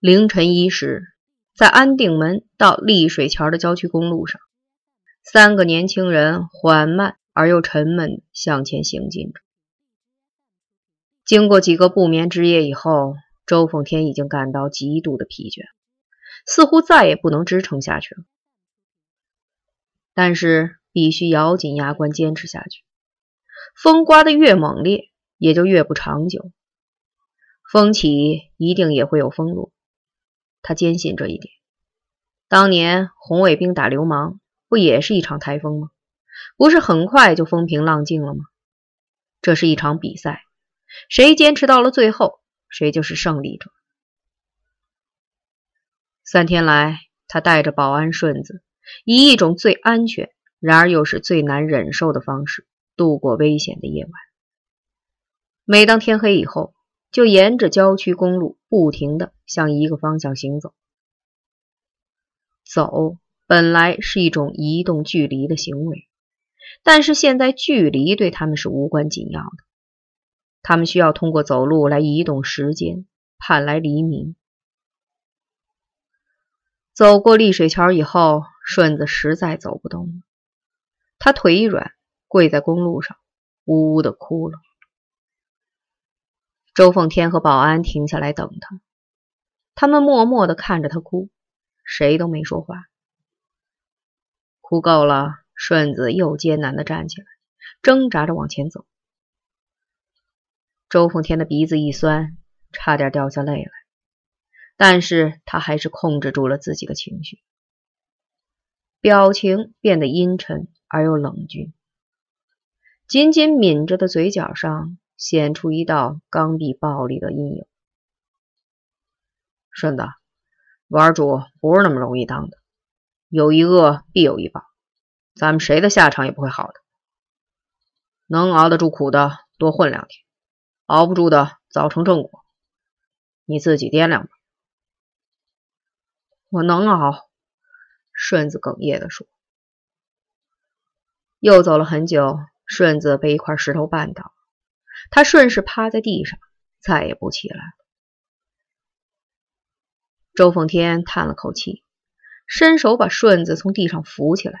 凌晨一时，在安定门到丽水桥的郊区公路上，三个年轻人缓慢而又沉闷向前行进着。经过几个不眠之夜以后，周凤天已经感到极度的疲倦，似乎再也不能支撑下去了。但是必须咬紧牙关坚持下去。风刮得越猛烈，也就越不长久。风起一定也会有风落，他坚信这一点。当年红卫兵打流氓，不也是一场台风吗？不是很快就风平浪静了吗？这是一场比赛，谁坚持到了最后，谁就是胜利者。三天来，他带着保安顺子，以一种最安全，然而又是最难忍受的方式。度过危险的夜晚。每当天黑以后，就沿着郊区公路不停的向一个方向行走。走本来是一种移动距离的行为，但是现在距离对他们是无关紧要的。他们需要通过走路来移动时间，盼来黎明。走过丽水桥以后，顺子实在走不动了，他腿一软。跪在公路上，呜呜的哭了。周凤天和保安停下来等他，他们默默的看着他哭，谁都没说话。哭够了，顺子又艰难的站起来，挣扎着往前走。周凤天的鼻子一酸，差点掉下泪来，但是他还是控制住了自己的情绪，表情变得阴沉而又冷峻。紧紧抿着的嘴角上显出一道刚愎暴力的阴影。顺子，玩主不是那么容易当的，有一恶必有一报，咱们谁的下场也不会好的。能熬得住苦的多混两天，熬不住的早成正果。你自己掂量吧。我能熬。顺子哽咽的说。又走了很久。顺子被一块石头绊倒，他顺势趴在地上，再也不起来。周凤天叹了口气，伸手把顺子从地上扶起来，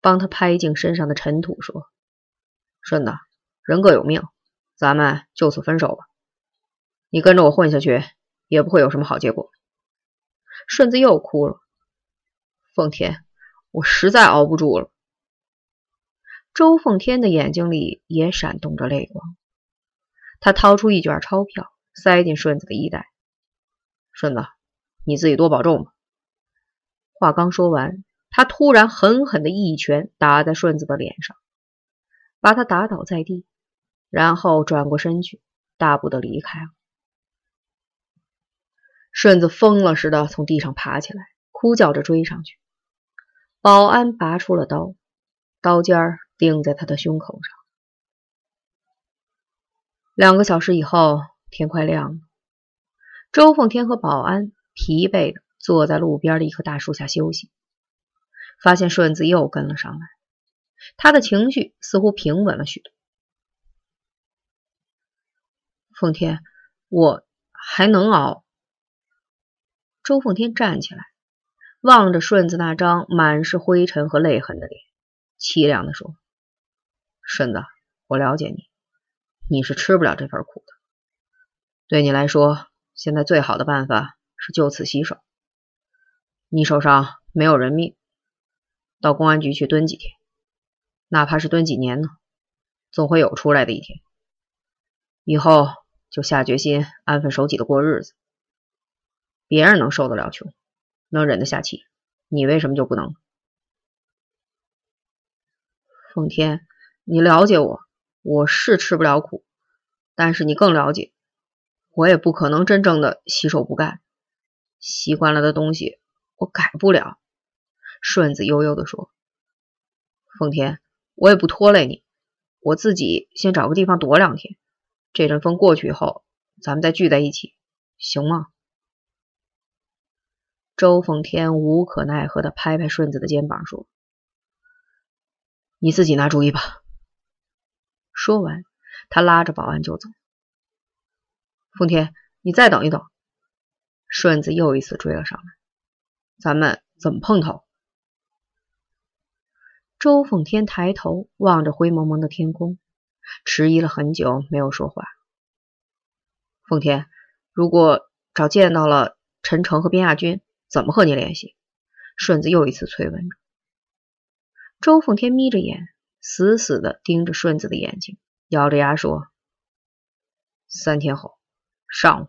帮他拍净身上的尘土，说：“顺子，人各有命，咱们就此分手吧。你跟着我混下去，也不会有什么好结果。”顺子又哭了：“凤天，我实在熬不住了。”周凤天的眼睛里也闪动着泪光，他掏出一卷钞票，塞进顺子的衣袋。顺子，你自己多保重吧。话刚说完，他突然狠狠的一拳打在顺子的脸上，把他打倒在地，然后转过身去，大步的离开了。顺子疯了似的从地上爬起来，哭叫着追上去。保安拔出了刀，刀尖儿。钉在他的胸口上。两个小时以后，天快亮了。周凤天和保安疲惫的坐在路边的一棵大树下休息，发现顺子又跟了上来，他的情绪似乎平稳了许多。奉天，我还能熬。周凤天站起来，望着顺子那张满是灰尘和泪痕的脸，凄凉的说。顺子，我了解你，你是吃不了这份苦的。对你来说，现在最好的办法是就此洗手。你手上没有人命，到公安局去蹲几天，哪怕是蹲几年呢，总会有出来的一天。以后就下决心安分守己的过日子。别人能受得了穷，能忍得下气，你为什么就不能？奉天。你了解我，我是吃不了苦，但是你更了解，我也不可能真正的洗手不干。习惯了的东西，我改不了。顺子悠悠的说：“奉天，我也不拖累你，我自己先找个地方躲两天。这阵风过去以后，咱们再聚在一起，行吗？”周奉天无可奈何的拍拍顺子的肩膀说：“你自己拿主意吧。”说完，他拉着保安就走。奉天，你再等一等。顺子又一次追了上来，咱们怎么碰头？周凤天抬头望着灰蒙蒙的天空，迟疑了很久，没有说话。凤天，如果找见到了陈诚和边亚军，怎么和你联系？顺子又一次催问着。周凤天眯着眼，死死的盯着顺子的眼睛，咬着牙说：“三天后上午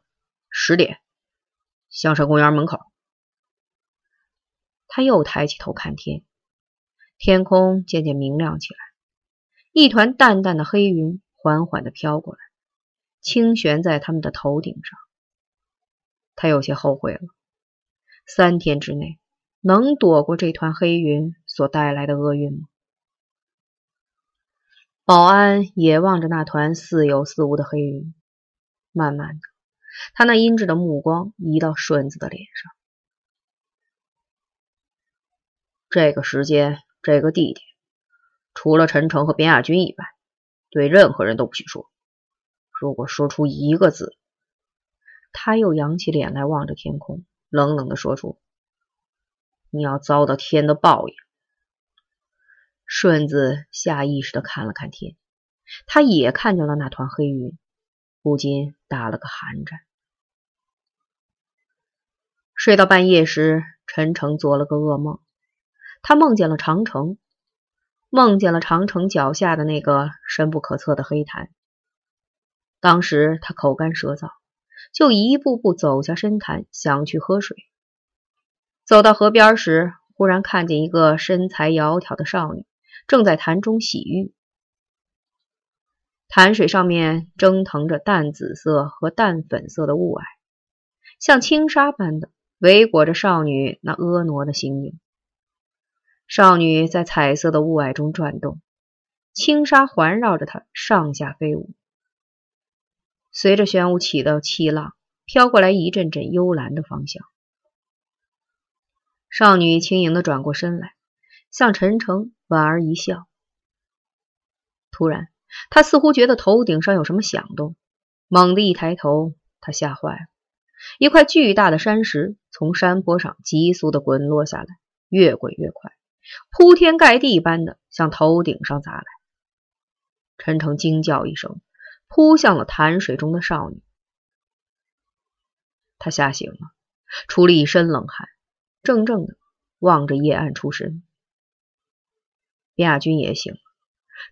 十点。”香山公园门口，他又抬起头看天，天空渐渐明亮起来，一团淡淡的黑云缓缓的飘过来，轻悬在他们的头顶上。他有些后悔了，三天之内能躲过这团黑云所带来的厄运吗？保安也望着那团似有似无的黑云，慢慢的。他那阴鸷的目光移到顺子的脸上。这个时间，这个地点，除了陈诚和边亚军以外，对任何人都不许说。如果说出一个字，他又扬起脸来望着天空，冷冷的说出：“你要遭到天的报应。”顺子下意识的看了看天，他也看见了那团黑云。不禁打了个寒战。睡到半夜时，陈诚做了个噩梦，他梦见了长城，梦见了长城脚下的那个深不可测的黑潭。当时他口干舌燥，就一步步走下深潭，想去喝水。走到河边时，忽然看见一个身材窈窕的少女正在潭中洗浴。潭水上面蒸腾着淡紫色和淡粉色的雾霭，像轻纱般的围裹着少女那婀娜的形影。少女在彩色的雾霭中转动，轻纱环绕着她上下飞舞。随着玄武起的气浪飘过来，一阵阵幽蓝的芳香。少女轻盈的转过身来，向陈诚莞尔一笑。突然。他似乎觉得头顶上有什么响动，猛地一抬头，他吓坏了。一块巨大的山石从山坡上急速的滚落下来，越滚越快，铺天盖地般的向头顶上砸来。陈诚惊叫一声，扑向了潭水中的少女。他吓醒了，出了一身冷汗，怔怔的望着夜暗出神。边亚军也醒了。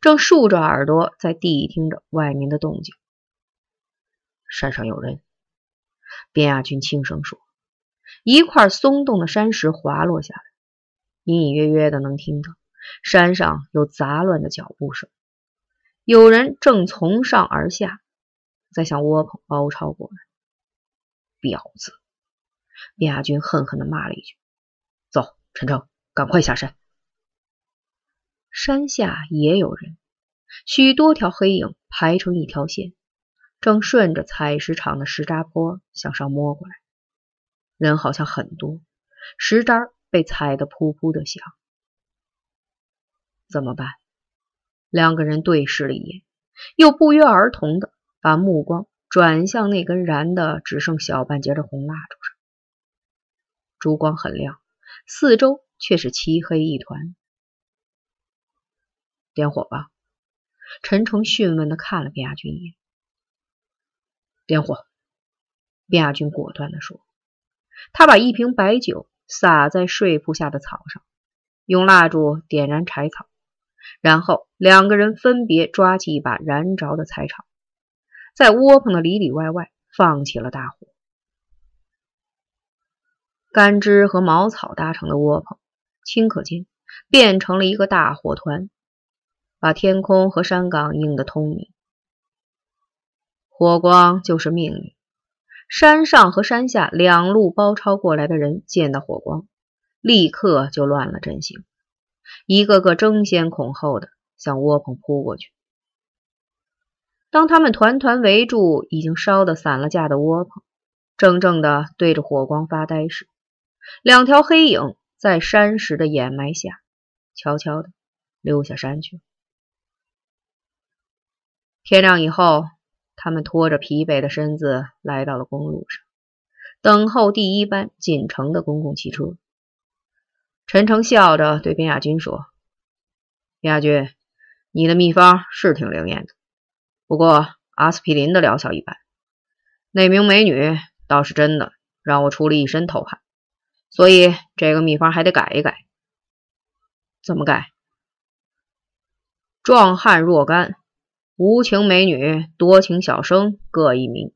正竖着耳朵在谛听着外面的动静。山上有人，边亚军轻声说：“一块松动的山石滑落下来，隐隐约约的能听到山上有杂乱的脚步声，有人正从上而下，在向窝棚包抄过来。”婊子！边亚军恨恨的骂了一句：“走，陈诚，赶快下山。”山下也有人，许多条黑影排成一条线，正顺着采石场的石渣坡向上摸过来。人好像很多，石渣被踩得噗噗的响。怎么办？两个人对视了一眼，又不约而同的把目光转向那根燃的只剩小半截的红蜡烛上。烛光很亮，四周却是漆黑一团。点火吧，陈诚询问的看了卞亚军一眼。点火，卞亚军果断的说。他把一瓶白酒洒在睡铺下的草上，用蜡烛点燃柴草，然后两个人分别抓起一把燃着的柴草，在窝棚的里里外外放起了大火。干枝和茅草搭成的窝棚，顷刻间变成了一个大火团。把天空和山岗映得通明，火光就是命令。山上和山下两路包抄过来的人见到火光，立刻就乱了阵型，一个个争先恐后的向窝棚扑过去。当他们团团围住已经烧得散了架的窝棚，怔怔的对着火光发呆时，两条黑影在山石的掩埋下，悄悄的溜下山去了。天亮以后，他们拖着疲惫的身子来到了公路上，等候第一班进城的公共汽车。陈诚笑着对边亚军说：“边亚军，你的秘方是挺灵验的，不过阿司匹林的疗效一般。那名美女倒是真的让我出了一身头汗，所以这个秘方还得改一改。怎么改？壮汉若干，无情美女、多情小生各一名。”